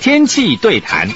天气对谈。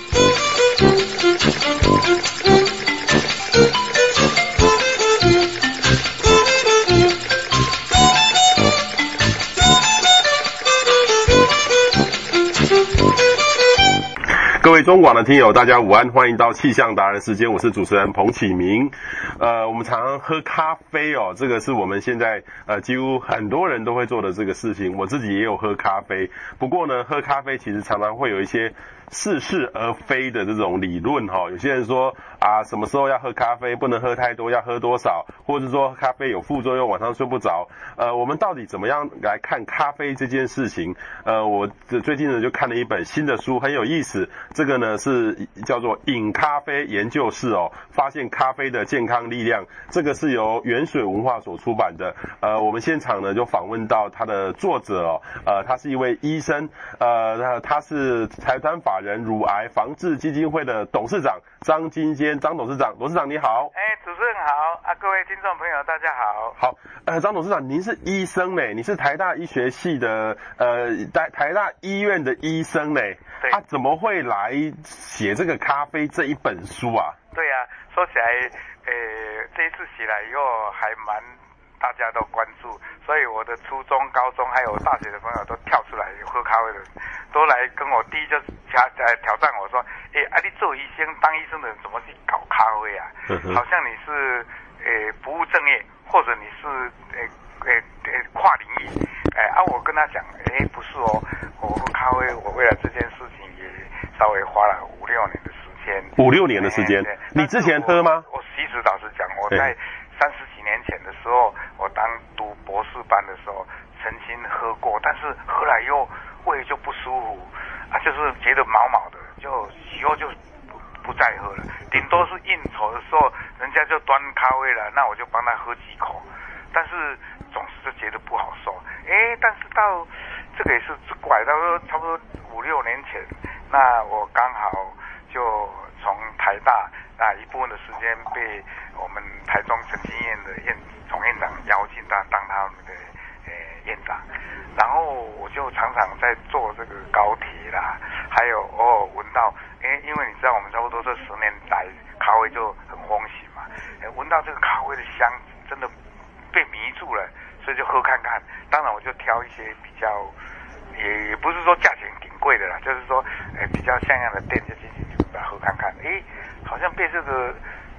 各位中广的听友，大家午安，欢迎到气象达人时间，我是主持人彭启明。呃，我们常常喝咖啡哦，这个是我们现在呃几乎很多人都会做的这个事情。我自己也有喝咖啡，不过呢，喝咖啡其实常常会有一些。似是而非的这种理论哈，有些人说啊，什么时候要喝咖啡，不能喝太多，要喝多少，或者说咖啡有副作用，晚上睡不着。呃，我们到底怎么样来看咖啡这件事情？呃，我最近呢就看了一本新的书，很有意思。这个呢是叫做《饮咖啡研究室》哦，发现咖啡的健康力量。这个是由原水文化所出版的。呃，我们现场呢就访问到他的作者哦，呃，他是一位医生，呃，他是财团法人乳癌防治基金会的董事长张金坚，张董事长，董事长你好。哎、欸，主持人好啊，各位听众朋友大家好。好，呃，张董事长，您是医生呢？你是台大医学系的，呃，台台大医院的医生呢？对。他、啊、怎么会来写这个咖啡这一本书啊？对呀、啊，说起来，呃，这一次写来以后还蛮大家都关注，所以我的初中、高中还有大学的朋友都跳出来喝咖啡的。都来跟我，第一就是挑呃挑战我说，哎，啊你做医生当医生的人怎么去搞咖啡啊？好像你是呃不务正业，或者你是呃呃呃跨领域。哎啊，我跟他讲，哎不是哦，我喝咖啡，我为了这件事情也稍微花了五六年的时间。五六年的时间，你之前喝吗？我其实老实讲，我在三十几年前的时候，我当读博士班的时候曾经喝过，但是喝来又。胃就不舒服啊，就是觉得毛毛的，就以后就不不再喝了。顶多是应酬的时候，人家就端咖啡了，那我就帮他喝几口。但是总是就觉得不好受。哎，但是到这个也是拐到差不多五六年前，那我刚好就台大那一部分的时间被我们台中陈经院的院总院长邀请到当他们的呃院长。然后我就常常在坐这个高铁啦，还有偶尔闻到，因为因为你知道我们差不多这十年来咖啡就很风行嘛，闻到这个咖啡的香，真的被迷住了，所以就喝看看。当然我就挑一些比较，也也不是说价钱挺贵的啦，就是说，哎，比较像样的店就进去把它喝看看。诶，好像被这个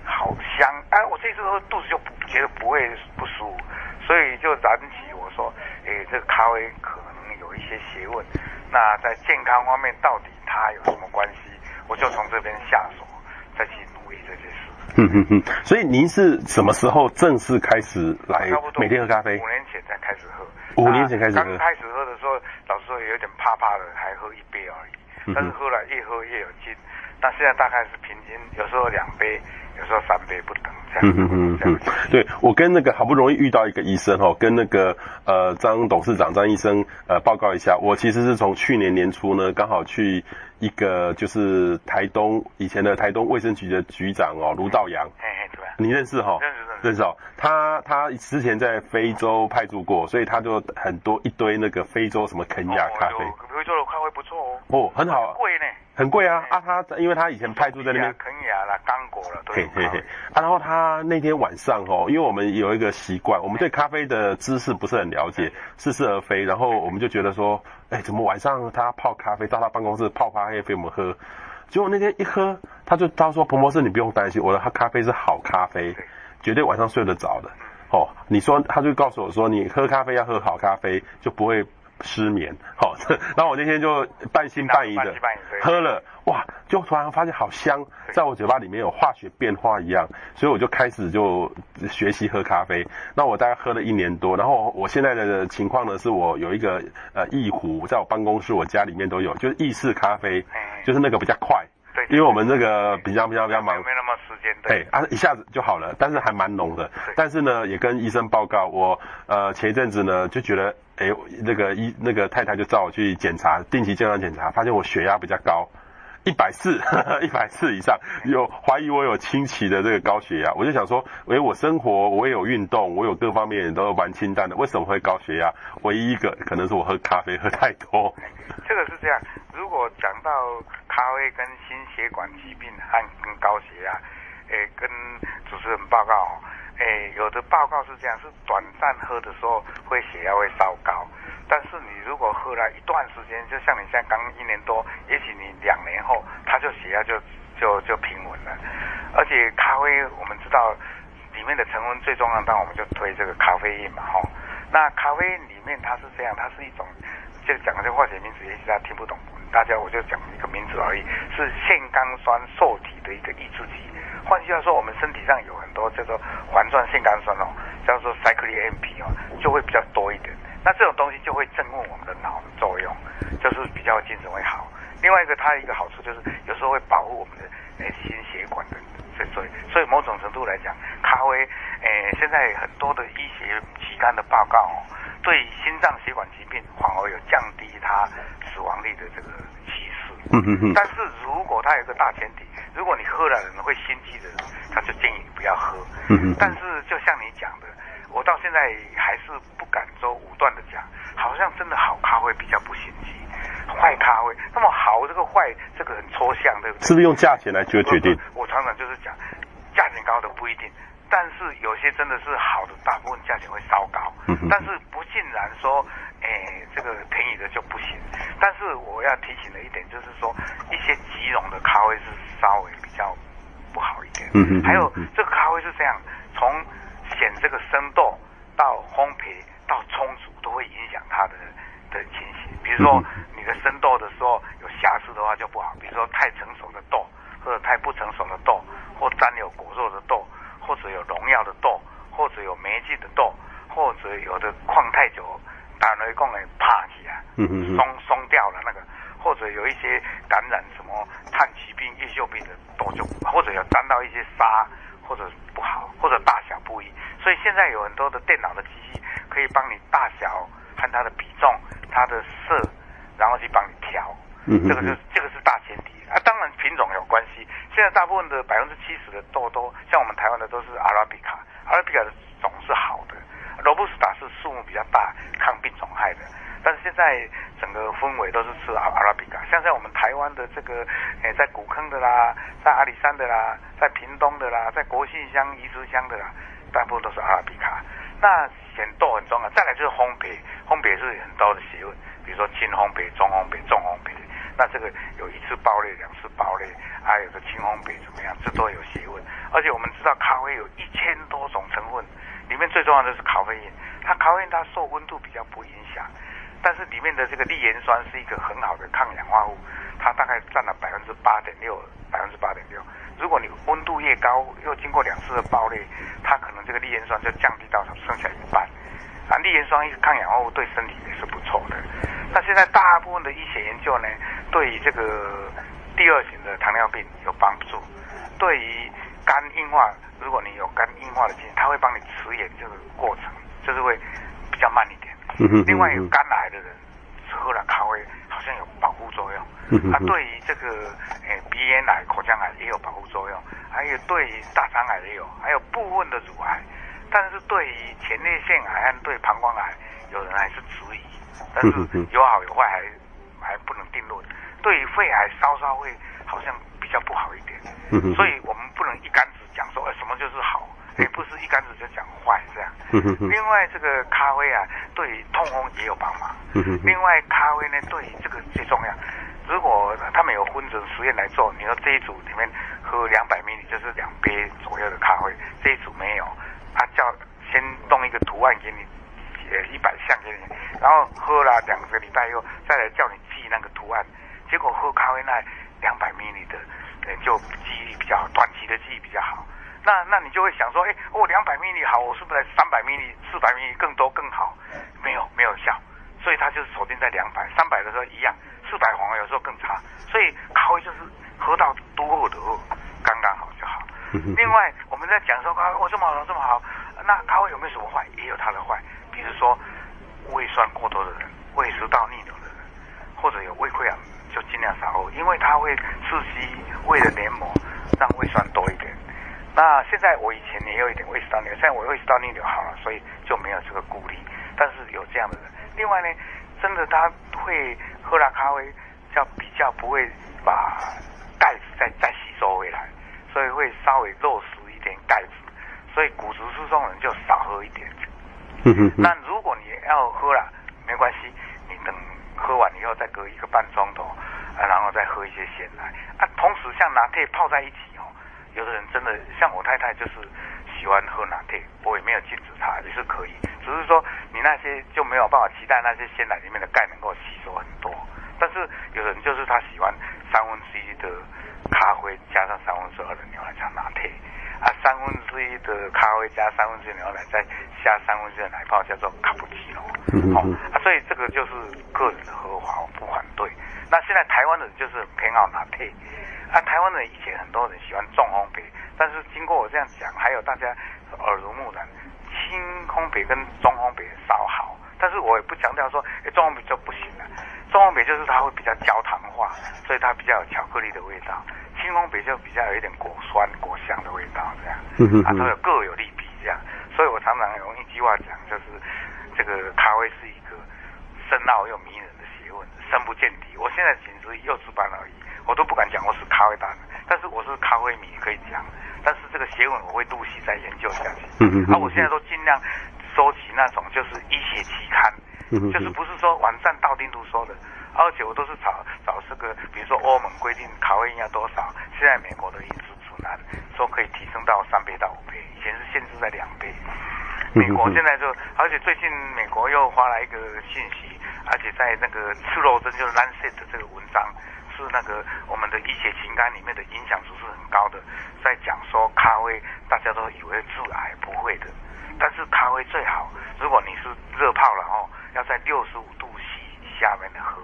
好香，哎，我这次喝肚子就不觉得不会不舒服，所以就燃起我说。哎，这个咖啡可能有一些学问，那在健康方面到底它有什么关系？我就从这边下手，再去努力这件事。嗯哼哼，所以您是什么时候正式开始来每天喝咖啡？五年前才开始喝。五年前开始喝。刚开始喝的时候，老实说有点怕怕的，还喝一杯而已。但是后来越喝越有劲。但现在大概是平均，有时候两杯，有时候三杯不等。嗯嗯嗯嗯，对，我跟那个好不容易遇到一个医生哦，跟那个呃张董事长张医生呃报告一下，我其实是从去年年初呢，刚好去一个就是台东以前的台东卫生局的局长哦卢道阳，嘿嘿，对吧？你认识哈、哦？认识认识，认识哦。他他之前在非洲派驻过，所以他就很多一堆那个非洲什么肯亚咖啡，非洲的咖啡不错哦。哦，很好。贵呢。很贵啊！啊，他因为他以前派驻在那边，肯亚啦、刚果了，对。嘿嘿嘿。啊，然后他那天晚上哦，因为我们有一个习惯，我们对咖啡的知识不是很了解，似是而非。然后我们就觉得说，哎，怎么晚上他泡咖啡到他办公室泡咖啡给我们喝？结果那天一喝，他就他说：“彭博士，你不用担心，我的咖啡是好咖啡，绝对晚上睡得着的。”哦，你说他就告诉我说，你喝咖啡要喝好咖啡，就不会。失眠，好，然后我那天就半信半疑的喝了，哇，就突然发现好香，在我嘴巴里面有化学变化一样，所以我就开始就学习喝咖啡。那我大概喝了一年多，然后我现在的情况呢，是我有一个呃意壶，在我办公室、我家里面都有，就是意式咖啡，就是那个比较快。对，因为我们这个比较比较比较忙，没那么时间。对，啊，一下子就好了，但是还蛮浓的。但是呢，也跟医生报告，我呃前一阵子呢就觉得，哎，那个医那个太太就叫我去检查，定期健康检查，发现我血压比较高。一百四，一百四以上，有怀疑我有轻期的这个高血压，我就想说，诶，我生活我也有运动，我有各方面都蛮清淡的，为什么会高血压？唯一一个可能是我喝咖啡喝太多。这个是这样，如果讲到咖啡跟心血管疾病和跟高血压，诶，跟主持人报告，诶，有的报告是这样，是短暂喝的时候会血压会稍高。但是你如果喝了一段时间，就像你现在刚一年多，也许你两年后，它就血压就就就平稳了。而且咖啡我们知道里面的成分最重要，当我们就推这个咖啡因嘛，哈。那咖啡因里面它是这样，它是一种就讲这化学名词，也许大家听不懂，大家我就讲一个名字而已，是腺苷酸受体的一个抑制剂。换句话说，我们身体上有很多叫做环状腺苷酸哦，叫做 cyclic AMP 哦，就会比较多一点。那这种东西就会镇稳我们的脑的作用，就是比较精神会好。另外一个，它的一个好处就是有时候会保护我们的诶心血管的，所以所以某种程度来讲，咖啡诶现在很多的医学期刊的报告哦，对心脏血管疾病反而有降低它死亡率的这个。嗯嗯嗯。但是如果它有个大前提，如果你喝了人会心悸的人，他就建议你不要喝。嗯嗯。但是就像你讲的。我到现在还是不敢说武断的讲，好像真的好咖啡比较不心悸，坏咖啡那么好，这个坏这个很抽象，对不对？是不是用价钱来决决定？我常常就是讲，价钱高的不一定，但是有些真的是好的，大部分价钱会稍高。嗯。但是不尽然说，哎，这个便宜的就不行。但是我要提醒的一点就是说，一些即溶的咖啡是稍微比较不好一点。嗯嗯。还有这个咖啡是这样，从选这个生豆到烘焙到冲煮都会影响它的的情形。比如说你的生豆的时候有瑕疵的话就不好，比如说太成熟的豆，或者太不成熟的豆，或沾有果肉的豆，或者有农药的豆，或者有霉菌的豆，或者有的矿太久，打雷公给怕起来，松松掉了那个，或者有一些感染什么炭疽病、叶锈病的豆就，或者有沾到一些沙。或者不好，或者大小不一，所以现在有很多的电脑的机器可以帮你大小和它的比重、它的色，然后去帮你调。嗯，这个是这个是大前提啊。当然品种有关系，现在大部分的百分之七十的豆都像我们台湾的都是阿拉比卡，阿拉比卡的种是好的，罗布斯塔是树木比较大，抗病虫害的。但是现在整个氛围都是吃阿阿拉比卡，像在我们台湾的这个，诶，在古坑的啦，在阿里山的啦，在屏东的啦，在国姓乡、鱼池乡的啦，大部分都是阿拉比卡。那选豆很重要，再来就是烘焙，烘焙是很多的学问，比如说轻烘焙、中烘焙、重烘焙。那这个有一次爆裂、两次爆裂，还有个青烘焙怎么样，这都有学问。而且我们知道咖啡有一千多种成分，里面最重要的是咖啡因，它咖啡因它受温度比较不影响。但是里面的这个粒盐酸是一个很好的抗氧化物，它大概占了百分之八点六，百分之八点六。如果你温度越高，又经过两次的爆裂，它可能这个粒盐酸就降低到剩下一半。啊，绿盐酸抗氧化物对身体也是不错的。那现在大部分的医学研究呢，对于这个第二型的糖尿病有帮助。对于肝硬化，如果你有肝硬化的经验，它会帮你迟延这个过程，就是会比较慢一点。另外有肝癌的人喝了咖啡，好像有保护作用。它对于这个诶鼻咽癌、口腔癌也有保护作用，还有对于大肠癌也有，还有部分的乳癌。但是对于前列腺癌和对膀胱癌，有人还是质疑。但是有好有坏，还还不能定论。对于肺癌，稍稍会好像比较不好一点。所以我们不能一竿子讲说，哎，什么就是好。也不是一竿子就讲坏这样。另外，这个咖啡啊，对于痛风也有帮忙。另外，咖啡呢，对于这个最重要。如果他们有分着实验来做，你说这一组里面喝两百 ml 就是两杯左右的咖啡，这一组没有，他叫先弄一个图案给你，呃，一百项给你，然后喝了两个礼拜以后，再来叫你记那个图案。结果喝咖啡那两百 ml 的，呃，就记忆力比较好，短期的记忆比较好。那那你就会想说，哎，哦，两百 ml 好，我是不是三百 mini、四百 ml 更多更好？没有，没有效，所以它就是锁定在两百、三百的时候一样，四百反而有时候更差。所以咖啡就是喝到多喝的，刚刚好。另外，我们在讲说咖啡哦这么好这么好，那咖啡有没有什么坏？也有它的坏，比如说胃酸过多的人、胃食道逆流的人，或者有胃溃疡。就尽量少喝，因为它会刺激胃的黏膜，让胃酸多一点。那现在我以前也有一点胃食道逆流，现在我胃食道逆流好了，所以就没有这个顾虑。但是有这样的人，另外呢，真的他会喝了咖啡，叫比较不会把钙再再吸收回来，所以会稍微漏失一点钙质，所以骨质疏松人就少喝一点。嗯哼，那如果你要喝了，没关系，你等喝完以后再隔一个半钟头，啊，然后再喝一些鲜奶啊。同时像拿铁泡在一起哦。有的人真的像我太太，就是喜欢喝拿铁，我也没有禁止她，也是可以。只是说你那些就没有办法期待那些鲜奶里面的钙能够吸收很多。但是有人就是他喜欢三分之一的咖啡加上三分之二的牛奶叫拿铁，啊，三分之一的咖啡加三分之一牛奶再加三分之一的奶泡叫做卡布奇诺。好、哦，啊，所以这个就是个人的喝法，我不反对。那现在台湾人就是偏好拿铁。啊，台湾人以前很多人喜欢重烘焙，但是经过我这样讲，还有大家耳濡目染，轻烘焙跟中烘焙稍好，但是我也不强调说，哎，中烘焙就不行了。中烘焙就是它会比较焦糖化，所以它比较有巧克力的味道；轻烘焙就比较有一点果酸果香的味道，这样。啊，都有各有利弊，这样。所以我常常用一句话讲，就是这个咖啡是一个深奥又迷人的学问，深不见底。我现在仅是幼稚班而已。我都不敢讲我是咖啡达人，但是我是咖啡迷可以讲。但是这个学问我会陆续再研究下去。嗯嗯。啊，我现在都尽量收集那种就是医学期刊，嗯，就是不是说网站道听途说的，而且我都是找找这个，比如说欧盟规定咖啡因要多少，现在美国的饮食指南说可以提升到三倍到五倍，以前是限制在两倍。美国现在就，而且最近美国又发来一个信息，而且在那个赤裸针就是 Lancet 的这个文章。是那个我们的医学情感里面的影响值是很高的，在讲说咖啡大家都以为致癌，不会的，但是咖啡最好，如果你是热泡了哦，要在六十五度 C 下面的喝，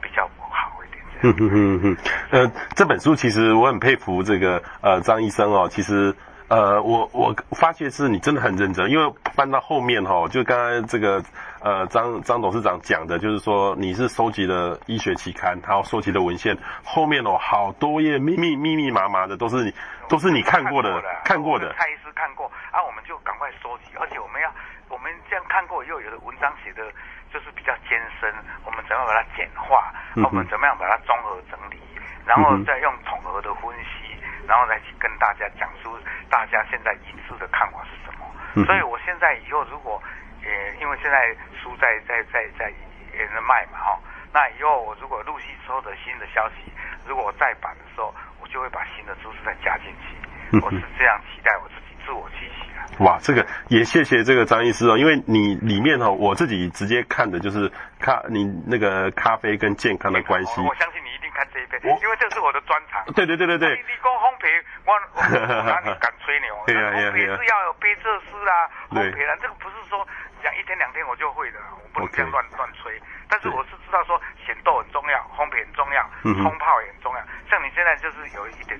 比较不好一点。嗯嗯嗯嗯，呃，这本书其实我很佩服这个呃张医生哦，其实。呃，我我发现是你真的很认真，因为翻到后面哈，就刚刚这个呃张张董事长讲的，就是说你是收集了医学期刊，然后收集的文献，后面哦好多页密密密密麻麻的都是你都是你看过的看过的。蔡医师看过啊，我们就赶快收集，而且我们要我们这样看过以后，有的文章写的就是比较艰深，我们怎么样把它简化，我们怎么样把它综合整理，然后再用统合的分析。然后来跟大家讲出大家现在一致的看法是什么。嗯、所以我现在以后如果，呃，因为现在书在在在在也在卖嘛哈，那以后我如果陆续收的新的消息，如果我再版的时候，我就会把新的知识再加进去。我是这样期待我自己自我期许啊。哇，这个也谢谢这个张医师哦，因为你里面哦，我自己直接看的就是咖你那个咖啡跟健康的关系。我相信你一定。看这一杯，因为这是我的专长。对对对对对。你你讲烘焙，我我哪里敢吹牛？对啊，烘焙是要有杯测师啊，烘焙啦，这个不是说讲一天两天我就会的，我不能这样乱乱吹。但是我是知道说选豆很重要，烘焙很重要，冲泡也很重要。像你现在就是有一点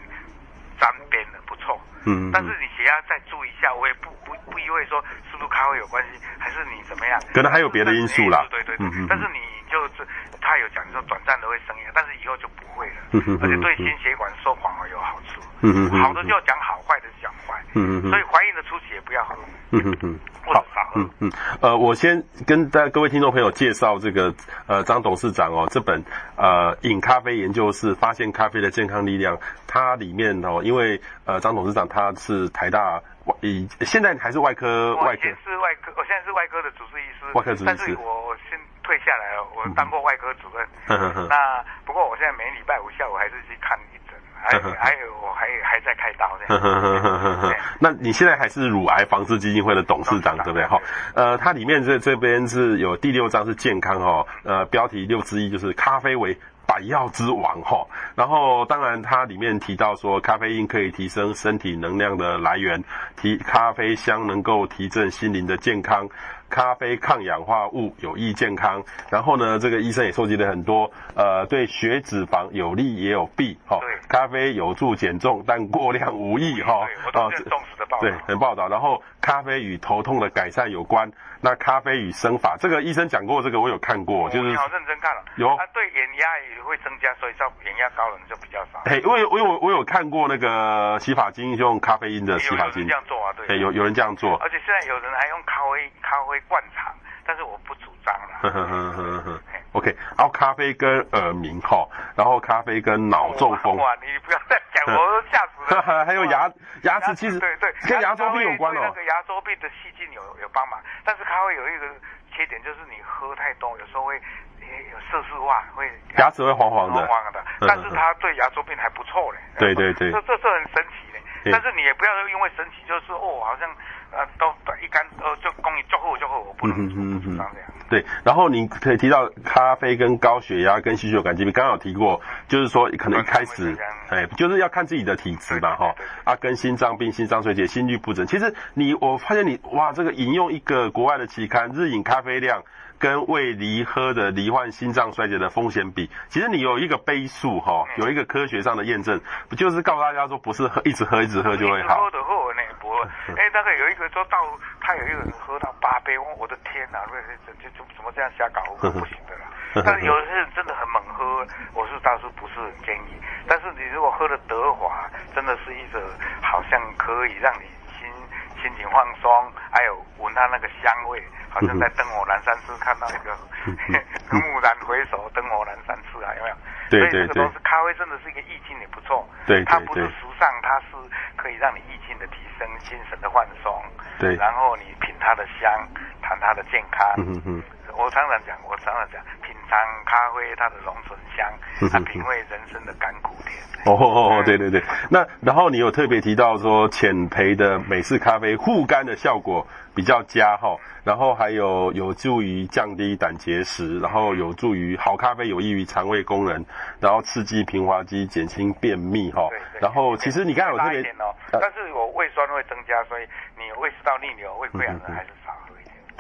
沾边的，不错。嗯。但是你血压再注意一下，我也不不不意味说是不是咖啡有关系，还是你怎么样？可能还有别的因素啦。对对对。但是你就是。他有讲说短暂的会生硬，但是以后就不会了，嗯而且对心血管说谎而有好处。嗯嗯好的就讲好，坏的讲坏。所以怀孕的初期也不要喝。好，嗯嗯，呃，我先跟大家各位听众朋友介绍这个呃张董事长哦，这本呃饮咖啡研究室发现咖啡的健康力量，它里面哦，因为呃张董事长他是台大外，现在还是外科外科。是外科，我现在是外科的主治医师。外科主治医师。但是我我先退下来了，我当过外科主任。嗯、那不过我现在每礼拜五下午还是去看一诊，还还有我 还还在开刀这样。那你现在还是乳癌防治基金会的董事长，对不对？哈，呃，它里面这这边是有第六章是健康哈，呃，标题六之一就是咖啡为百药之王哈。然后当然它里面提到说，咖啡因可以提升身体能量的来源，提咖啡香能够提振心灵的健康。咖啡抗氧化物有益健康。然后呢，这个医生也收集了很多，呃，对血脂肪有利也有弊。哈、哦，对，咖啡有助减重，但过量无益。哈，对，我都是重视的报道。对，很报道。然后咖啡与头痛的改善有关。那咖啡与生法，这个医生讲过，这个我有看过，就是你好认真看了。有，它对眼压也会增加，所以叫眼压高的人就比较少。嘿，因为我有我有看过那个洗发精用咖啡因的洗发精，有人这样做啊，对。有有人这样做，而且现在有人还用咖啡咖啡灌肠，但是我不主张了。呵呵呵呵呵。OK，然后咖啡跟耳鸣哈，然后咖啡跟脑中风。哇，你不要再讲，我都吓死了。还有牙牙齿其实对对，跟牙周病有关哦。那个牙周病的细菌有有帮忙，但是咖啡有一个缺点就是你喝太多，有时候会有色素化，会牙齿会黄黄的。黄黄的，但是它对牙周病还不错嘞。对对对，这这是很神奇嘞。但是你也不要因为神奇就是说哦，好像呃都一干呃就供你就喝就喝，我不能主张这样。对，然后你可以提到咖啡跟高血压跟心血管疾病，刚刚有提过，就是说可能一开始，哎，就是要看自己的体质嘛，哈，啊，跟心脏病、心脏衰竭、心律不整，其实你我发现你哇，这个引用一个国外的期刊，日饮咖啡量跟未离喝的罹患心脏衰竭的风险比，其实你有一个杯数哈，有一个科学上的验证，不就是告诉大家说，不是喝一直喝一直喝就会好。哎，那个有一个说到，他有一个人喝到八杯，我的天哪，这这这怎么这样瞎搞，不行的啦。但是有些人真的很猛喝，我是倒是不是很建议。但是你如果喝的德华，真的是一个好像可以让你心心情放松，还有闻它那个香味，好像在灯火阑珊处看到一个 蓦然回首，灯火阑珊处啊，有没有？对对对。所以这个东西咖啡，真的是一个意境也不错。对，它不是时尚，它是可以让你意境的提升，精神的放松。对。然后你品它的香，谈它的健康。嗯嗯。我常常讲，我常常讲，品尝咖啡它的浓醇香，它品味人生的甘苦甜。哦哦哦，对对对。那然后你有特别提到说，浅焙的美式咖啡护肝的效果比较佳哈，然后还有有助于降低胆结石，然后有助于好咖啡有益于肠胃功能，然后刺激平滑肌，减轻便秘哈。然后其实你刚才有特别，但是我胃酸会增加，所以你胃食道逆流、胃溃疡的还是少。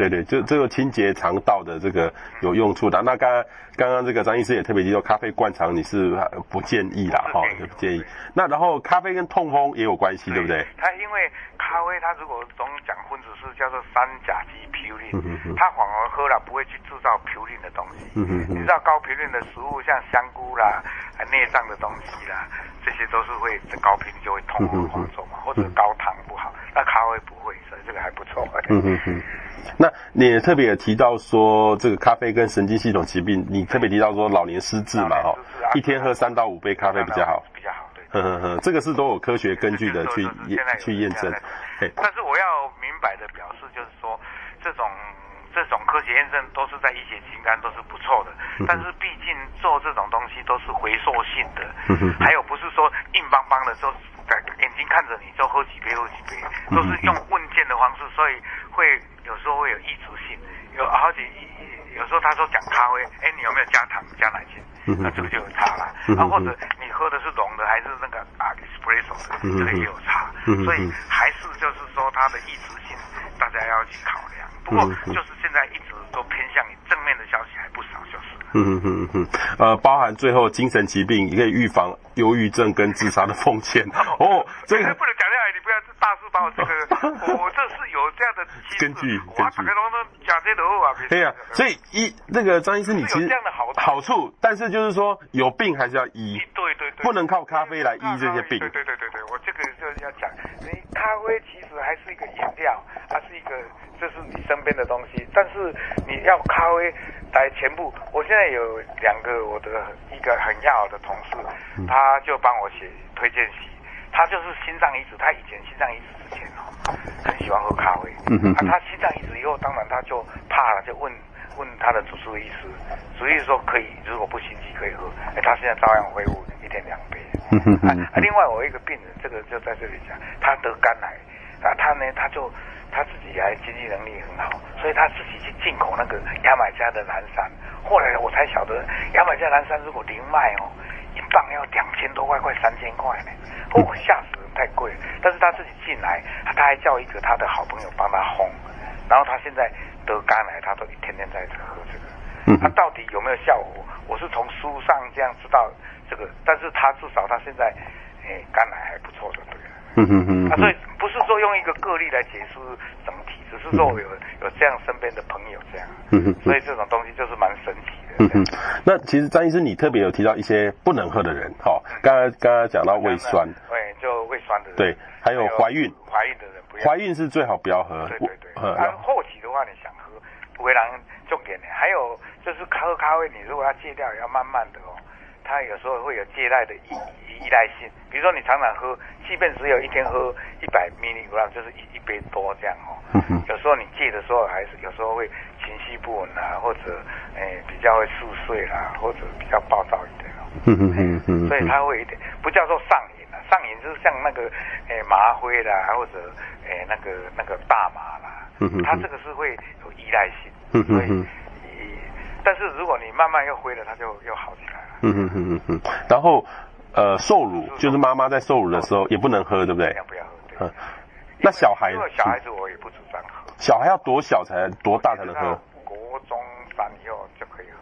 对对，就这个清洁肠道的这个有用处的。那刚刚刚刚这个张医师也特别提到，咖啡灌肠你是不建议啦，哈，就不建议。那然后咖啡跟痛风也有关系，对，不对？它因为咖啡它如果总讲分子是叫做三甲基嘌呤，它反而喝了不会去制造嘌呤的东西。嗯哼哼。你知道高嘌呤的食物像香菇啦、内脏的东西啦，这些都是会高嘌呤就会痛风发作嘛，或者高糖不好。那咖啡不会，所以这个还不错。嗯哼哼。那你也特别也提到说，这个咖啡跟神经系统疾病，你特别提到说老年失智嘛，哈，一天喝三到五杯咖啡比较好，比较好，对，呵呵呵，这个是都有科学根据的去验去验证。但是我要明白的表示就是说，这种这种科学验证都是在医学期刊都是不错的，但是毕竟做这种东西都是回溯性的，还有不是说硬邦邦的，就眼睛看着你就喝几杯喝几杯，都是用问卷的方式，所以会。有时候会有异质性，有好几，有时候他说讲咖啡，哎，你有没有加糖加奶精？那这个就有差了。啊，或者你喝的是浓的还是那个啊 espresso 的，这个也有差。所以还是就是说它的异质性，大家要去考量。不过就是现在一直都偏向于正面的消息还不少，就是。嗯嗯嗯嗯，呃，包含最后精神疾病也可以预防忧郁症跟自杀的风险。哦，这个不能讲下来，你不要大叔把我这个，我这是有这样的根据。哇，大家都讲这头啊，对呀，所以医那个张医师，你其实有这样的好好处，但是就是说有病还是要医，对对对，不能靠咖啡来医这些病。对对对对对，我这个就是要讲，你咖啡其实还是一个饮料，它是一个。就是你身边的东西，但是你要咖啡来全部。我现在有两个我的一个很要好的同事，他就帮我写推荐信。他就是心脏移植，他以前心脏移植之前哦，很喜欢喝咖啡。啊，他心脏移植以后，当然他就怕了，就问问他的主治医师，主治医师说可以，如果不心悸可以喝。哎，他现在照样恢复一天两杯。啊，另外我一个病人，这个就在这里讲，他得肝癌，啊，他呢他就。他自己还经济能力很好，所以他自己去进口那个牙买加的蓝山。后来我才晓得，牙买加蓝山如果零卖哦，一磅要两千多块，快三千块呢。哦，吓死人，太贵。但是他自己进来，他还叫一个他的好朋友帮他烘，然后他现在得肝癌，他都一天天在喝这个。嗯，他到底有没有效果？我是从书上这样知道这个，但是他至少他现在，哎，肝癌还不错的，对。嗯哼哼。啊，所以不是说用一个个例来解释整体，只是说我有有这样身边的朋友这样。嗯哼。所以这种东西就是蛮神奇的。嗯哼。那其实张医生，你特别有提到一些不能喝的人，哈，刚刚刚刚讲到胃酸，对，就胃酸的人。对，还有怀孕，怀孕的人不要。怀孕是最好不要喝。对对对。然后后期的话，你想喝，不会让重点的，还有。就是喝咖啡，你如果要戒掉，也要慢慢的哦。它有时候会有借贷的依依赖性，比如说你常常喝，即便只有一天喝一百 milligram，就是一一杯多这样哦。有时候你戒的时候，还是有时候会情绪不稳啊，或者诶、欸、比较会嗜睡啦，或者比较暴躁一点哦。嗯嗯嗯。所以它会有一点，不叫做上瘾啊，上瘾就是像那个诶、欸、吗啡啦，或者诶、欸、那个那个大麻啦。它这个是会有依赖性。所以。但是如果你慢慢又灰了，它就又好起来了。嗯嗯嗯嗯嗯。然后，呃，受乳就是妈妈在受乳的时候也不能喝，对不对？不要喝。嗯。那小孩？小孩子我也不主张喝。小孩要多小才多大才能喝？国中三以后就可以喝了。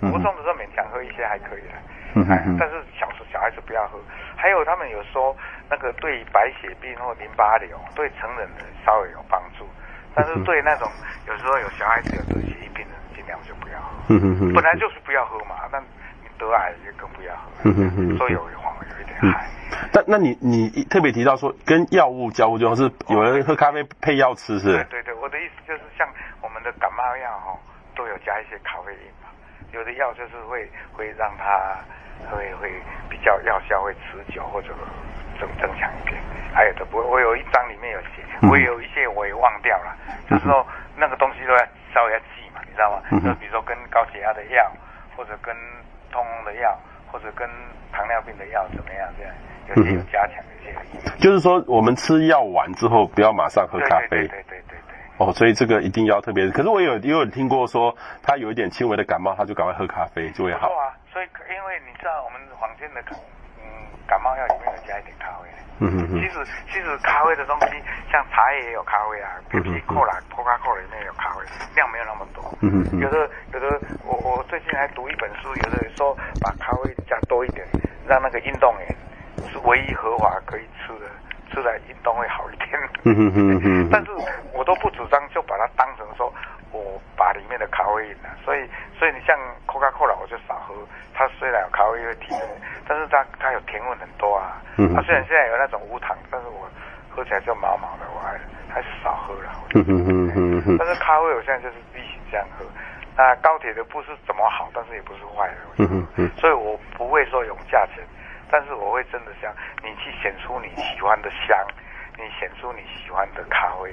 国中的时候勉强喝一些还可以了。嗯嗯。但是小时小孩子不要喝。还有他们有说那个对白血病或淋巴瘤对成人的稍微有帮助，但是对那种有时候有小孩子有得血液病的。尽量就不要喝，嗯本来就是不要喝嘛，那你得癌就更不要喝，嗯哼哼，所以有黄有一点害。但那你你特别提到说跟药物交互，就是有人喝咖啡配药吃是？对对对，我的意思就是像我们的感冒药哈，都有加一些咖啡因嘛，有的药就是会会让它会会比较药效会持久或者增增强一点，还有的不，我有一张里面有写，我有一些我也忘掉了，就是说那个东西都要稍微要记嘛，你。知道吗？就比如说跟高血压的药，或者跟痛风的药，或者跟糖尿病的药怎么样？这样有些有加强，有些有。就是说，我们吃药完之后，不要马上喝咖啡。对对对对对。哦，所以这个一定要特别。可是我有也有听过说，他有一点轻微的感冒，他就赶快喝咖啡就会好。错啊，所以因为你知道，我们坊间的嗯感冒药里面有加一点咖啡。嗯嗯嗯。其实其实咖啡的东西，像茶叶也有咖啡啊，比如说可乐、可口可乐里面有咖啡，量没有那么多。嗯嗯，有的有的，我我最近还读一本书，有的人说把咖啡加多一点，让那个运动员是唯一合法可以吃的，吃来运动会好一点。嗯嗯嗯嗯。但是我都不主张就把它当成说我把里面的咖啡因了，所以所以你像可口可乐我就少喝，它虽然有咖啡因会提神，但是它它有甜味很多啊。嗯。它虽然现在有那种无糖，但是我喝起来就毛毛的，我还还是少喝了。嗯嗯嗯嗯。但是咖啡我现在就是。这样喝，那高铁的不是怎么好，但是也不是坏的。嗯嗯嗯。所以我不会说用价钱，但是我会真的想你去选出你喜欢的香，你选出你喜欢的咖啡，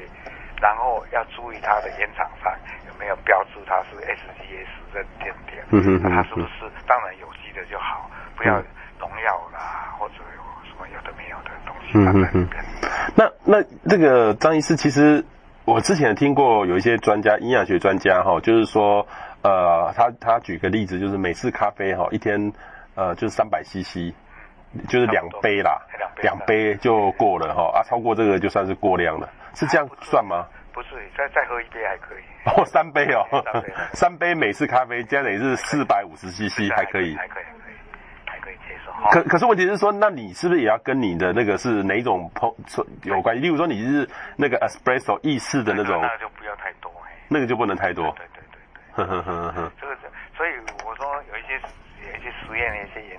然后要注意它的烟厂商有没有标注它是 SGS 认定的。嗯嗯嗯。它是不是当然有机的就好，不要农药啦，或者有什么有的没有的东西放在里面。那那这个张医师其实。我之前听过有一些专家，营养学专家哈，就是说，呃，他他举个例子，就是美式咖啡哈，一天呃就是三百 CC，就是两杯啦，两杯就过了哈，啊，超过这个就算是过量了，是这样算吗？不是，再再喝一杯还可以。哦，三杯哦，三杯美式咖啡，加等于是四百五十 CC 还可以。还可以。还可以，还可以接受。可可是问题是说，那你是不是也要跟你的那个是哪种碰有关系？例如说你是那个 espresso 意式的那种，那就不要太多，那个就不能太多。对对对对。呵呵呵呵。这个，所以我说有一些有一些实验的一些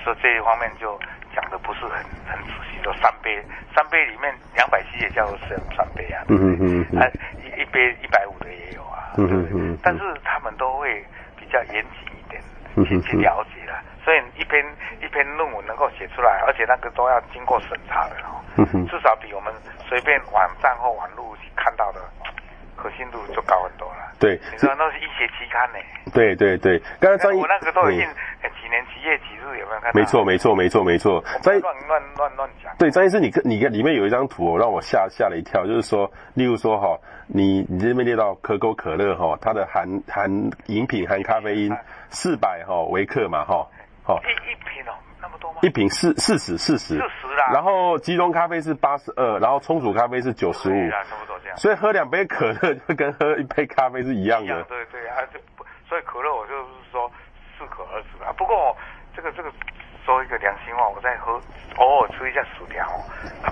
研究，有时候这一方面就讲的不是很很仔细。说三杯，三杯里面两百 cc 也叫做是三杯啊。嗯嗯嗯。啊，一一杯一百五的也有啊。嗯嗯嗯。但是他们都会比较严谨一点，去去了解了。所以一篇一篇论文能够写出来，而且那个都要经过审查的哦，至少比我们随便网站或网络看到的可信度就高很多了。对，你说那是医学期刊呢？对对对，刚才张医我那个都已经几年几月几日有没有看到？没错没错没错没错，张医乱乱乱乱讲。对，张医师，你你里面有一张图哦，让我吓吓了一跳，就是说，例如说哈，你你这边列到可口可乐哈，它的含含饮品含咖啡因四百哈微克嘛哈。一一瓶哦，多吗？一瓶四四十四十。四十啦。然后集中咖啡是八十二，然后冲煮咖啡是九十五。差不多这样。所以喝两杯可乐就跟喝一杯咖啡是一样的。对对啊，就，所以可乐我就是说适可而止啊。不过这个这个说一个良心话，我在喝偶尔吃一下薯条，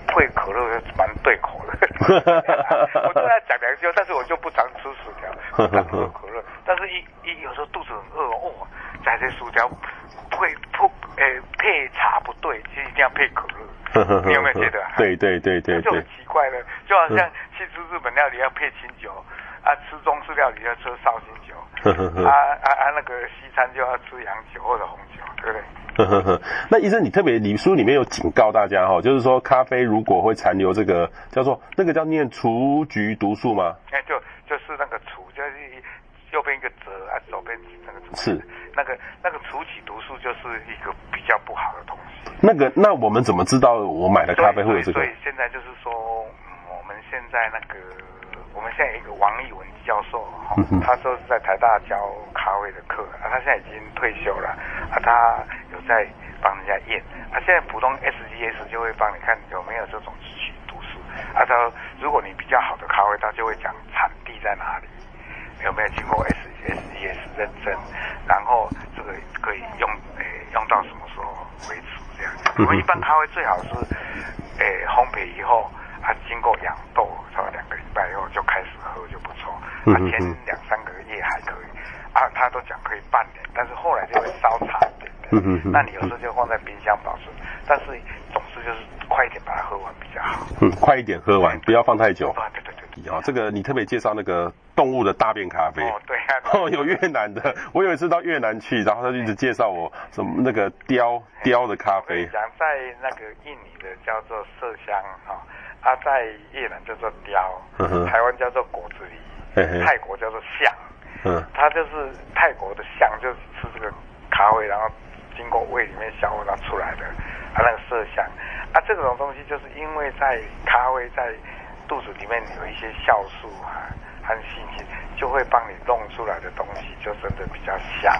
配可乐蛮对口的。我都在讲良心，但是我就不常吃薯条，不常喝可乐。但是一一有时候肚子很饿哦，在这薯条配配诶配茶不对，其实一定要配可乐。你有没有觉得？对对对对，对，就很奇怪了，就好像去吃日本料理要配清酒，啊，吃中式料理要吃绍兴酒，啊啊啊，那个西餐就要吃洋酒或者红酒，对不对？呵呵呵，那医生，你特别，你书里面有警告大家哈，就是说咖啡如果会残留这个叫做那个叫念雏菊毒素吗？哎，就就是那个雏，就是右边一个折啊，左边那个曲，是那个那个除起毒素就是一个比较不好的东西。那个那我们怎么知道我买的咖啡会有这个？所以现在就是说，嗯，我们现在那个我们现在有一个王艺文教授哈，他说是在台大教咖啡的课啊，他现在已经退休了啊，他。在帮人家验啊，现在普通 SGS 就会帮你看有没有这种曲毒素啊。他说，如果你比较好的咖啡，他就会讲产地在哪里，有没有经过 SGS 认证，然后这个可以用诶、欸、用到什么时候为止这样。我们一般咖啡最好是诶、欸、烘焙以后啊，经过养豆，差不多两个礼拜以后就开始喝就不错。啊，前两三个月还可以啊，他都讲可以半年，但是后来就会稍长。嗯嗯嗯，那你有时候就放在冰箱保存，但是总之就是快一点把它喝完比较好。嗯，快一点喝完，不要放太久。对对对对。有这个，你特别介绍那个动物的大便咖啡。哦，对 啊。哦，有越南的，我有一次到越南去，然后他就一直介绍我什么那个雕雕的咖啡。讲在那个印尼的叫做麝香哈，啊在越南叫做雕，台湾叫做果子狸，泰国叫做象。嗯。它就是泰国的象，就是吃这个咖啡，然后。经过胃里面消化出来的，啊，那个麝香，啊，这种东西就是因为在咖啡在肚子里面有一些酵素啊和细菌，就会帮你弄出来的东西就真的比较香，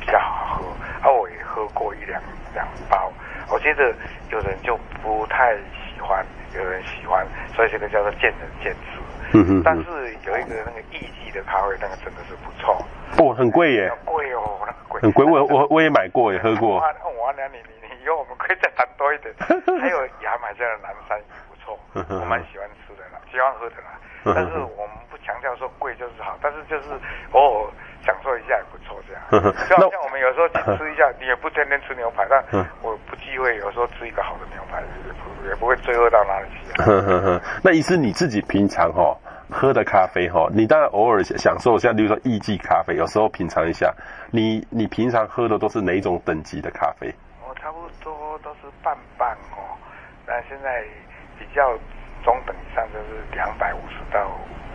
比较好喝。啊，我也喝过一两两包，我觉得有人就不太喜欢，有人喜欢，所以这个叫做见仁见智。嗯嗯。但是有一个那个艺妓的咖啡，那个真的是不错。哦，很贵耶。贵哦。很贵，我我我也买过，也喝过。我我你你你以后我们可以再谈多一点。还有牙买加的蓝山也不错，我蛮喜欢吃的啦，喜欢喝的啦。但是我们不强调说贵就是好，但是就是偶尔享受一下也不错这样。就好像我们有时候去吃一下，你也不天天吃牛排，但我不忌讳有时候吃一个好的牛排，也不也不会罪恶到哪里去。那意思你自己平常哈？喝的咖啡哈，你当然偶尔享受一下，比如说艺妓咖啡，有时候品尝一下。你你平常喝的都是哪一种等级的咖啡？我差不多都是半半哦，但现在比较中等以上就是两百五十到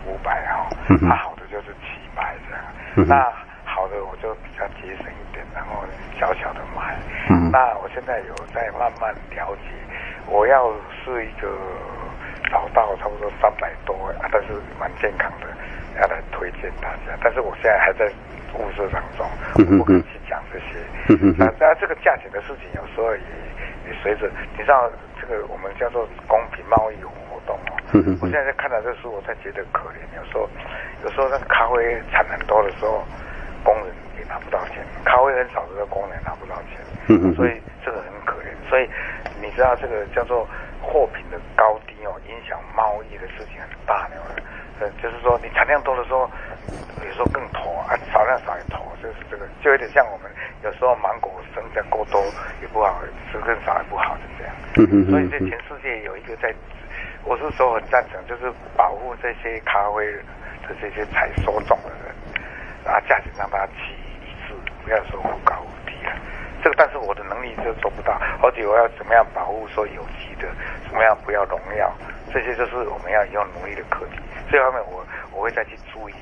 五百哈，那好的就是七百这样。嗯、那好的我就比较节省一点，然后小小的买。嗯、那我现在有在慢慢了解，我要是一个。找到差不多三百多啊，但是蛮健康的，要来推荐大家。但是我现在还在物色当中，我不可以去讲这些。那那这个价钱的事情，有时候也也随着，你知道这个我们叫做公平贸易活动哦。我现在在看到这书，我才觉得可怜。有时候有时候那个咖啡产很多的时候，工人也拿不到钱；咖啡很少的时候，工人拿不到钱。嗯所以这个很可怜。所以你知道这个叫做。货品的高低哦，影响贸易的事情很大的。呃，就是说你产量多的时候，有时候更妥啊；少量少也妥，就是这个，就有点像我们有时候芒果生产过多也不好，吃更少也不好，就这样。嗯嗯嗯。所以在全世界有一个在，我是说很赞成，就是保护这些咖啡的这些采收种的人，然后价钱让大家齐一致，不要说忽高忽低啊。这个，但是我的能力就做不到，而且我要怎么样保护说有机的，怎么样不要农药，这些就是我们要要努力的课题。这方面我我会再去注意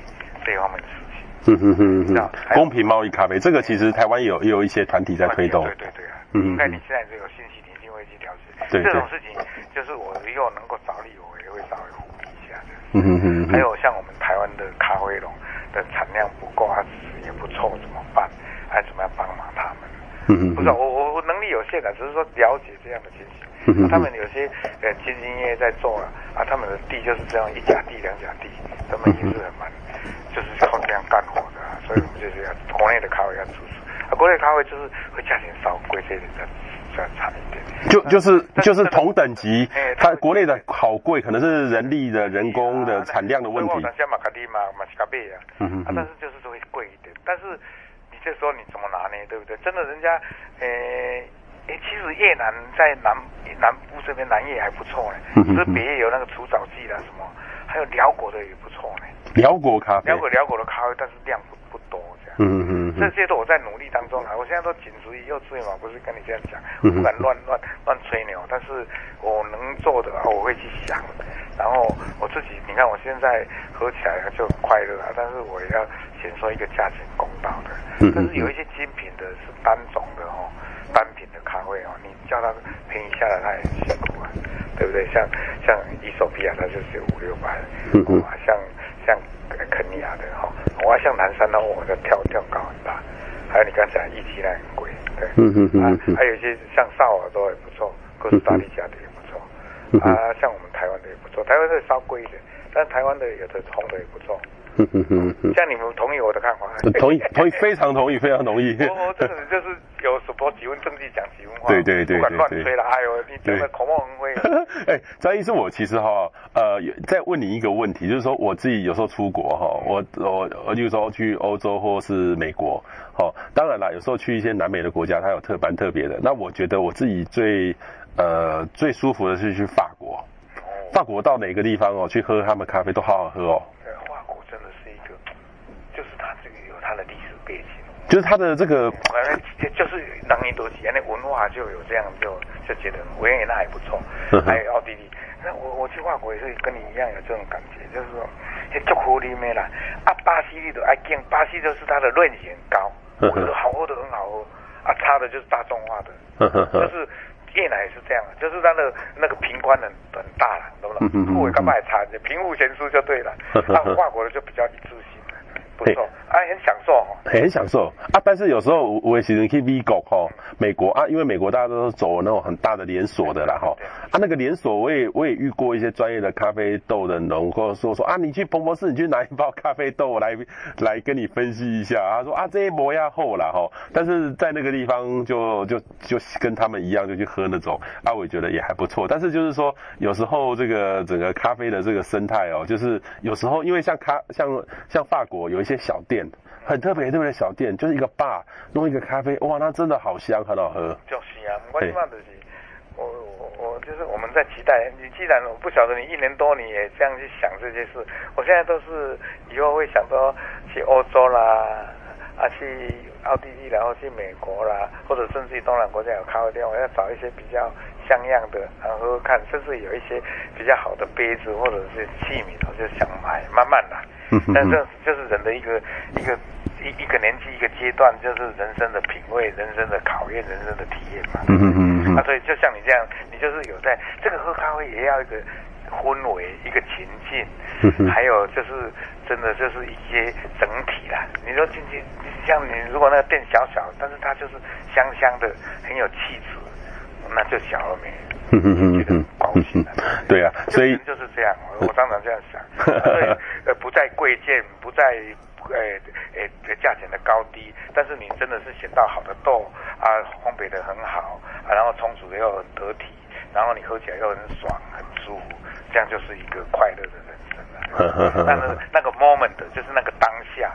这方面的事情。嗯嗯嗯嗯。公平贸易咖啡，这个其实台湾有也有一些团体在推动。对对对啊。嗯。那你现在就有信息，你一定会去了解。对。这种事情就是我以后能够着力，我也会稍微呼吁一下的。嗯嗯嗯。还有像我们台湾的咖啡农的产量不够，啊，也不错，怎么办？还怎么样帮忙他们？嗯嗯，不是我我我能力有限的，只是说了解这样的情形。嗯啊、他们有些呃兢兢业业在做啊，啊，他们的地就是这样一甲地两甲地，他们也是很蛮，就是靠这样干活的、啊。所以我们就是要国内的咖啡要支持，啊，国内咖啡就是会价钱稍贵些的，一点。就就是就是同等级，它国内的好贵，可能是人力的人工的产量的问题。像马卡蒂嘛，马西卡贝啊，嗯啊，但是就是会贵一点。但是你这时候你怎么拿呢？对不对？真的，人家，呃，诶，其实越南在南南部这边南越还不错呢，只是北越有那个除草剂啦什么，还有辽国的也不错呢。辽国咖啡。寮国寮国的咖啡，但是量不。嗯嗯嗯。这些都我在努力当中啊，我现在都仅止于幼稚园嘛，不是跟你这样讲，我不敢乱乱乱吹牛，但是我能做的啊，我会去想。然后我自己，你看我现在喝起来就很快乐啊，但是我也要先说一个价钱公道的。嗯。但是有一些精品的是单种的哦，单品的咖啡哦，你叫他便宜下来，它也很辛苦啊，对不对？像像伊索比亚，它就是五六百。嗯嗯。像。像肯尼亚的哈，我要像南山的，我就跳跳高很大。还有你刚才一级那很贵，对，嗯嗯嗯，啊，还有一些像萨尔多也不错，哥斯达黎加的也不错，嗯、啊，像我们台湾的也不错，台湾的稍贵一点，但台湾的有的红的也不错。嗯嗯嗯嗯，像你们同意我的看法？同意，同意，非常同意，非常同意。我我这个就是有什么几分证据讲几分话，对对对，不敢乱吹了。哎呦，你真的口沫横飞。哎，张医师，我其实哈，呃，再问你一个问题，就是说我自己有时候出国哈，我我我就说去欧洲或是美国，哈，当然啦，有时候去一些南美的国家，它有特蛮特别的。那我觉得我自己最呃最舒服的是去法国，法国到哪个地方哦，去喝他们咖啡都好好喝哦。就是他的这个，反正就是当年多几年的文化就有这样，就就觉得维也纳还不错，还有奥地利。那我我去法国也是跟你一样有这种感觉，就是说，足好里面啦，啊，巴西里头爱敬，巴西就是它的润性高，我觉得好喝的很好喝，啊，差的就是大众化的，就是越南也是这样，就是它的那个瓶关很很大了，懂不懂？口味干嘛也差，贫富悬殊就对了。啊，法国的就比较一致性。不错，哎、啊，很享受哦，很享受啊！但是有时候我也喜欢去美国哈，美国啊，因为美国大家都是走那种很大的连锁的啦哈。啊，那个连锁我也我也遇过一些专业的咖啡豆的农，或者说说啊，你去彭博士，你去拿一包咖啡豆来来跟你分析一下。他说啊，这一磨牙厚了哈，但是在那个地方就就就跟他们一样，就去喝那种啊，我也觉得也还不错。但是就是说，有时候这个整个咖啡的这个生态哦，就是有时候因为像咖像像法国有一。些小店很特别特别的小店，就是一个 bar 弄一个咖啡，哇，那真的好香，很好喝。就是啊，我希望的是，我我我就是我们在期待。你既然我不晓得你一年多你也这样去想这些事，我现在都是以后会想到去欧洲啦，啊去奥地利，然后去美国啦，或者甚至于东南国家有咖啡店，我要找一些比较像样的，然后看甚至有一些比较好的杯子或者是器皿，我就想买，慢慢来。但这就是人的一个一个一一个年纪一个阶段，就是人生的品味、人生的考验、人生的体验嘛。嗯嗯嗯。啊，所以就像你这样，你就是有在这个喝咖啡也要一个氛围、一个情境，还有就是真的就是一些整体啦。你说进去，像你如果那个店小小，但是它就是香香的，很有气质，那就小而美。嗯嗯嗯嗯，高兴。对啊，所以就是这样，我常常这样想。呃，不在贵贱，不在呃呃价钱的高低，但是你真的是选到好的豆啊，烘焙的很好啊，然后冲煮的又很得体，然后你喝起来又很爽，很舒服，这样就是一个快乐的人生了。但是那个 moment 就是那个当下，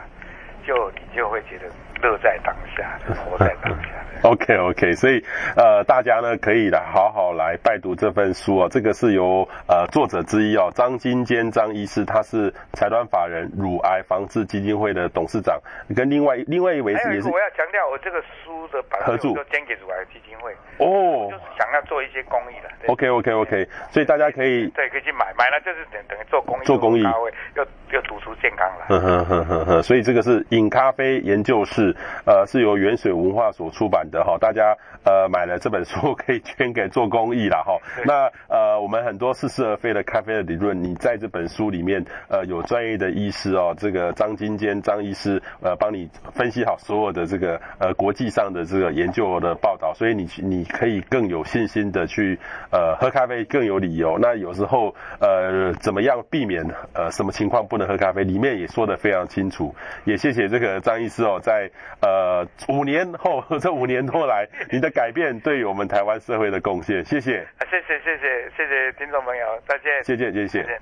就你就会觉得乐在当下，活在当下。OK OK，所以呃大家呢可以来好好来拜读这份书啊，这个是由呃作者之一哦张金坚张医师，他是财团法人乳癌防治基金会的董事长，跟另外另外一位是也是我要强调，我这个书的版权就捐给乳癌基金会哦，就是想要做一些公益的。OK OK OK，所以大家可以对可以去买买了就是等等于做公益做公益，又又读出健康了。呵呵呵呵呵，所以这个是饮咖啡研究室，呃，是由原水文化所出版的哈，大家呃买了这本书 可以捐给做公益啦哈。那呃，我们很多似是而非的咖啡的理论，你在这本书里面呃有专业的医师哦，这个张金坚张医师呃帮你分析好所有的这个呃国际上的这个研究的报道，所以你你可以更有信心的去呃喝咖啡更有理由。那有时候呃怎么样避免呃什么情况不能喝咖啡，里面也说的非常清楚。也谢谢这个张医师哦，在呃五年后这五年多来，你的改变对我们台湾社会的贡献，谢谢。谢谢谢谢谢谢听众朋友，再见。谢谢谢谢。谢谢。